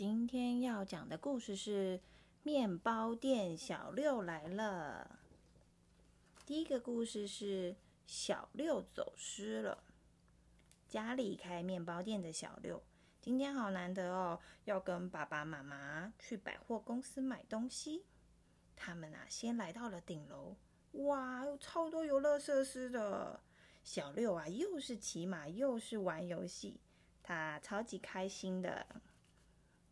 今天要讲的故事是《面包店小六来了》。第一个故事是小六走失了。家里开面包店的小六，今天好难得哦，要跟爸爸妈妈去百货公司买东西。他们啊，先来到了顶楼，哇，有超多游乐设施的。小六啊，又是骑马，又是玩游戏，他超级开心的。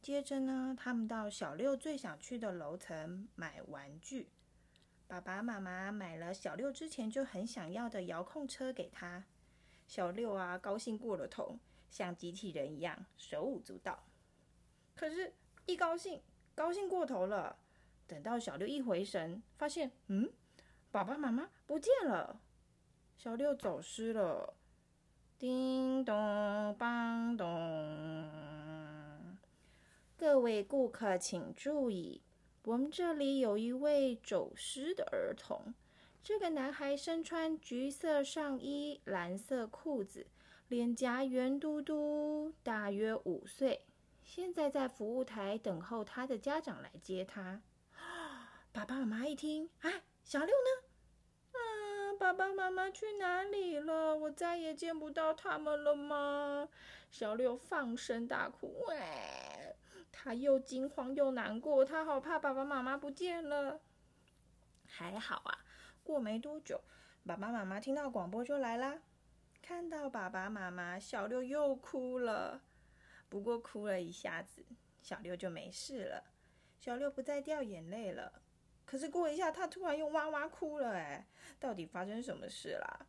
接着呢，他们到小六最想去的楼层买玩具。爸爸妈妈买了小六之前就很想要的遥控车给他。小六啊，高兴过了头，像机器人一样手舞足蹈。可是，一高兴，高兴过头了。等到小六一回神，发现，嗯，爸爸妈妈不见了，小六走失了。叮咚，梆咚。各位顾客请注意，我们这里有一位走失的儿童。这个男孩身穿橘色上衣、蓝色裤子，脸颊圆嘟嘟，大约五岁。现在在服务台等候他的家长来接他。爸爸妈妈一听，哎，小六呢？啊，爸爸妈妈去哪里了？我再也见不到他们了吗？小六放声大哭，喂！他又惊慌又难过，他好怕爸爸妈妈不见了。还好啊，过没多久，爸爸妈妈听到广播就来啦。看到爸爸妈妈，小六又哭了。不过哭了一下子，小六就没事了。小六不再掉眼泪了。可是过一下，他突然又哇哇哭了。哎，到底发生什么事啦？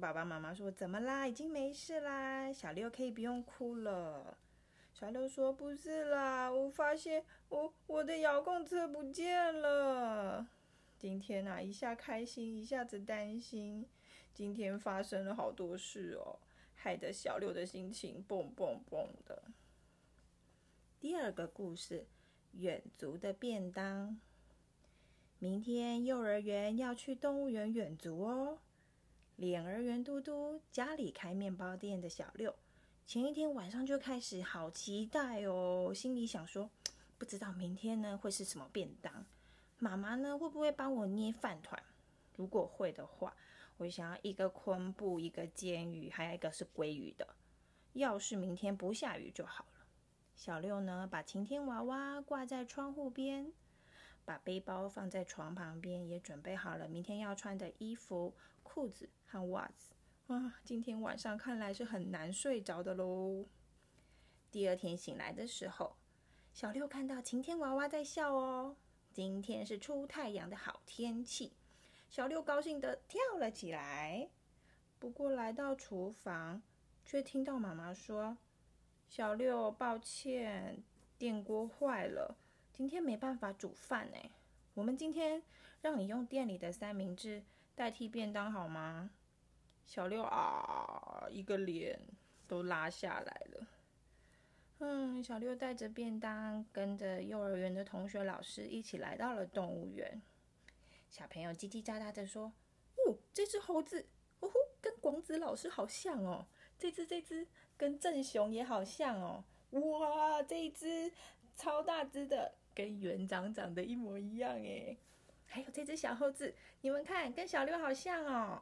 爸爸妈妈说：“怎么啦？已经没事啦，小六可以不用哭了。”小六说：“不是啦，我发现我我的遥控车不见了。今天啊，一下开心，一下子担心。今天发生了好多事哦，害得小六的心情蹦蹦蹦的。”第二个故事：远足的便当。明天幼儿园要去动物园远足哦，脸儿圆嘟嘟，家里开面包店的小六。前一天晚上就开始好期待哦，心里想说，不知道明天呢会是什么便当，妈妈呢会不会帮我捏饭团？如果会的话，我想要一个昆布，一个煎鱼，还有一个是鲑鱼的。要是明天不下雨就好了。小六呢，把晴天娃娃挂在窗户边，把背包放在床旁边，也准备好了明天要穿的衣服、裤子和袜子。啊，今天晚上看来是很难睡着的喽。第二天醒来的时候，小六看到晴天娃娃在笑哦。今天是出太阳的好天气，小六高兴的跳了起来。不过来到厨房，却听到妈妈说：“小六，抱歉，电锅坏了，今天没办法煮饭呢。我们今天让你用店里的三明治代替便当好吗？”小六啊，一个脸都拉下来了。嗯，小六带着便当，跟着幼儿园的同学、老师一起来到了动物园。小朋友叽叽喳喳的说：“哦，这只猴子，呼呼，跟广子老师好像哦。这只这只跟正雄也好像哦。哇，这一只超大只的，跟园长长得一模一样诶。还有这只小猴子，你们看，跟小六好像哦。”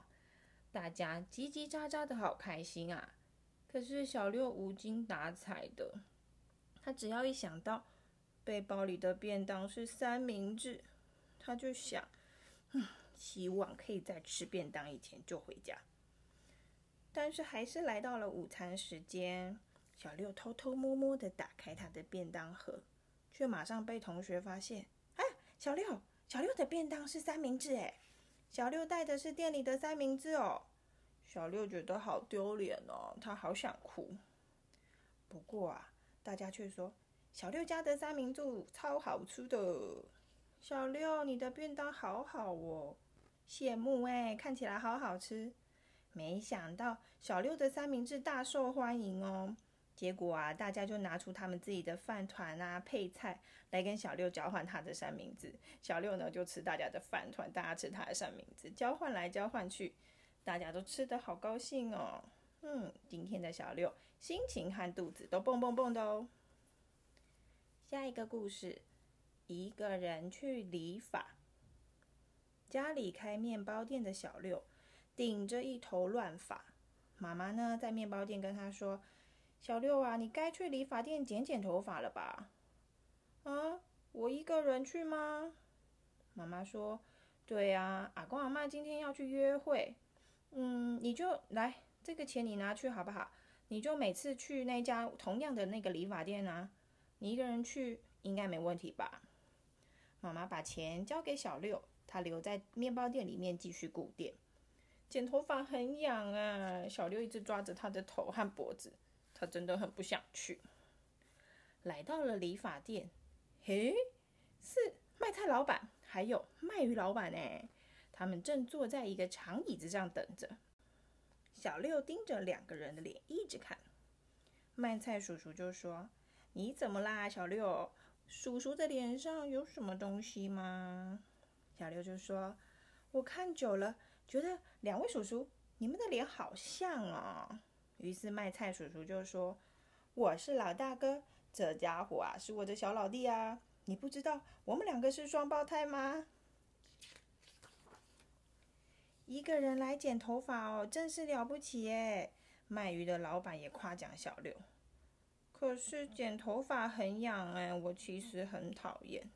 大家叽叽喳喳的好开心啊！可是小六无精打采的，他只要一想到背包里的便当是三明治，他就想，嗯，希望可以在吃便当以前就回家。但是还是来到了午餐时间，小六偷偷摸摸的打开他的便当盒，却马上被同学发现。哎，小六，小六的便当是三明治，哎。小六带的是店里的三明治哦，小六觉得好丢脸哦，他好想哭。不过啊，大家却说小六家的三明治超好吃的。小六，你的便当好好哦，羡慕哎，看起来好好吃。没想到小六的三明治大受欢迎哦。结果啊，大家就拿出他们自己的饭团啊、配菜来跟小六交换他的三明治。小六呢就吃大家的饭团，大家吃他的三明治，交换来交换去，大家都吃的好高兴哦。嗯，今天的小六心情和肚子都蹦蹦蹦的哦。下一个故事，一个人去理发。家里开面包店的小六，顶着一头乱发。妈妈呢，在面包店跟他说：“小六啊，你该去理发店剪剪头发了吧？”啊，我一个人去吗？妈妈说：“对呀，阿公阿妈今天要去约会。嗯，你就来，这个钱你拿去好不好？你就每次去那家同样的那个理发店啊。你一个人去应该没问题吧？”妈妈把钱交给小六。他留在面包店里面继续顾店，剪头发很痒啊！小六一直抓着他的头和脖子，他真的很不想去。来到了理发店，嘿，是卖菜老板还有卖鱼老板呢。他们正坐在一个长椅子上等着。小六盯着两个人的脸一直看。卖菜叔叔就说：“你怎么啦，小六？叔叔的脸上有什么东西吗？”小六就说：“我看久了，觉得两位叔叔你们的脸好像哦。”于是卖菜叔叔就说：“我是老大哥，这家伙啊是我的小老弟啊，你不知道我们两个是双胞胎吗？”一个人来剪头发哦，真是了不起耶！卖鱼的老板也夸奖小六。可是剪头发很痒哎，我其实很讨厌。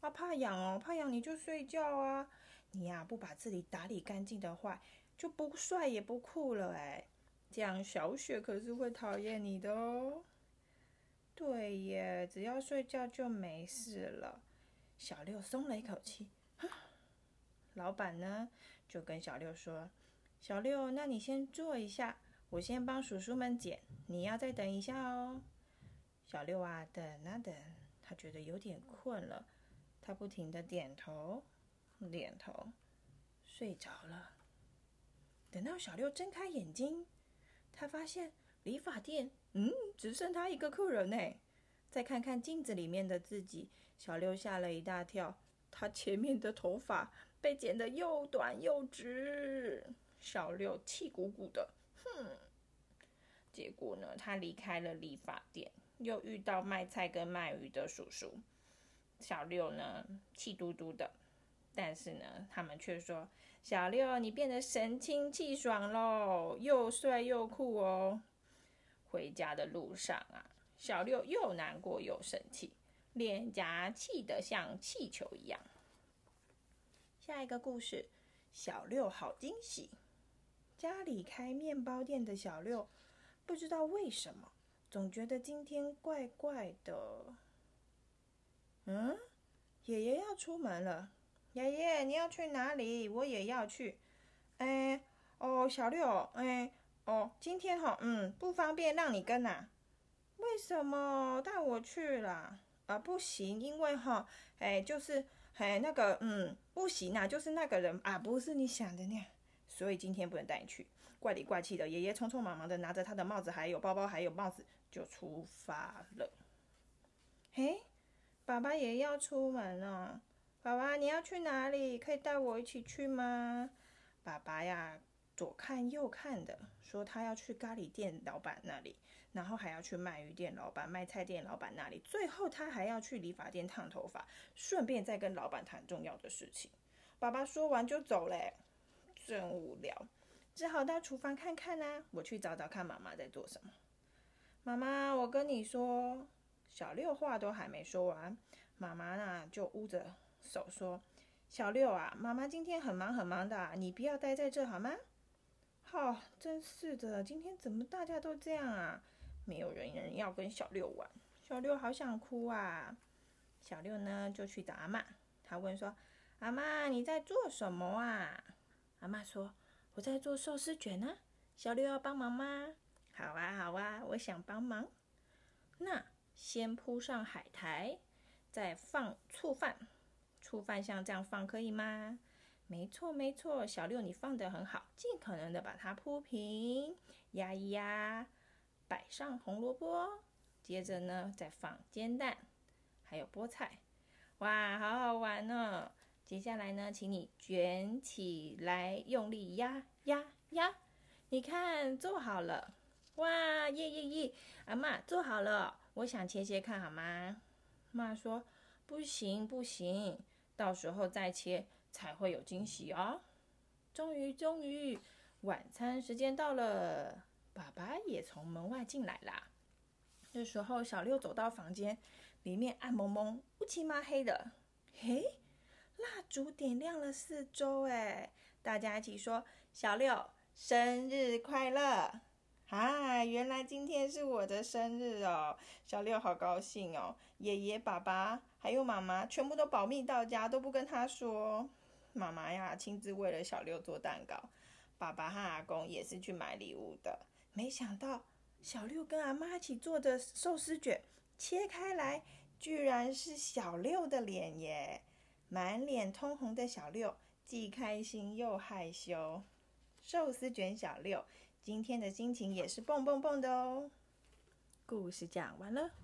啊，怕痒哦，怕痒你就睡觉啊！你呀，不把自己打理干净的话，就不帅也不酷了哎。这样小雪可是会讨厌你的哦。对耶，只要睡觉就没事了。小六松了一口气。老板呢，就跟小六说：“小六，那你先坐一下，我先帮叔叔们剪，你要再等一下哦。”小六啊，等啊等，他觉得有点困了。他不停的点头，点头，睡着了。等到小六睁开眼睛，他发现理发店，嗯，只剩他一个客人呢。再看看镜子里面的自己，小六吓了一大跳，他前面的头发被剪得又短又直。小六气鼓鼓的，哼。结果呢，他离开了理发店，又遇到卖菜跟卖鱼的叔叔。小六呢，气嘟嘟的，但是呢，他们却说：“小六，你变得神清气爽喽，又帅又酷哦。”回家的路上啊，小六又难过又生气，脸颊气得像气球一样。下一个故事，小六好惊喜，家里开面包店的小六，不知道为什么，总觉得今天怪怪的。嗯，爷爷要出门了。爷爷，你要去哪里？我也要去。哎，哦，小六，哎，哦，今天哈，嗯，不方便让你跟呐。为什么带我去了？啊，不行，因为哈，哎，就是，哎，那个，嗯，不行啊，就是那个人啊，不是你想的那样，所以今天不能带你去。怪里怪气的，爷爷匆匆忙忙的拿着他的帽子，还有包包，还有帽子，就出发了。嘿。爸爸也要出门了，爸爸你要去哪里？可以带我一起去吗？爸爸呀，左看右看的，说他要去咖喱店老板那里，然后还要去卖鱼店老板、卖菜店老板那里，最后他还要去理发店烫头发，顺便再跟老板谈重要的事情。爸爸说完就走嘞，真无聊，只好到厨房看看啦。我去找找看妈妈在做什么。妈妈，我跟你说。小六话都还没说完，妈妈呢就捂着手说：“小六啊，妈妈今天很忙很忙的，你不要待在这好吗？”好，真是的，今天怎么大家都这样啊？没有人人要跟小六玩，小六好想哭啊！小六呢就去找阿妈，他问说：“阿妈，你在做什么啊？”阿妈说：“我在做寿司卷呢。”小六要帮忙吗？好啊，好啊，我想帮忙。那。先铺上海苔，再放醋饭。醋饭像这样放可以吗？没错，没错，小六你放的很好，尽可能的把它铺平，压一压，摆上红萝卜，接着呢再放煎蛋，还有菠菜。哇，好好玩呢！接下来呢，请你卷起来，用力压压压。你看，做好了。哇，耶耶耶！阿妈做好了。我想切切看好吗？妈说：“不行，不行，到时候再切才会有惊喜哦。”终于，终于，晚餐时间到了，爸爸也从门外进来啦。这时候，小六走到房间，里面暗蒙蒙、乌漆嘛黑的。嘿，蜡烛点亮了四周，哎，大家一起说：“小六生日快乐！”啊，原来今天是我的生日哦，小六好高兴哦。爷爷、爸爸还有妈妈全部都保密到家，都不跟他说。妈妈呀，亲自为了小六做蛋糕。爸爸和阿公也是去买礼物的。没想到小六跟阿妈一起做的寿司卷切开来，居然是小六的脸耶！满脸通红的小六，既开心又害羞。寿司卷小六今天的心情也是蹦蹦蹦的哦。故事讲完了。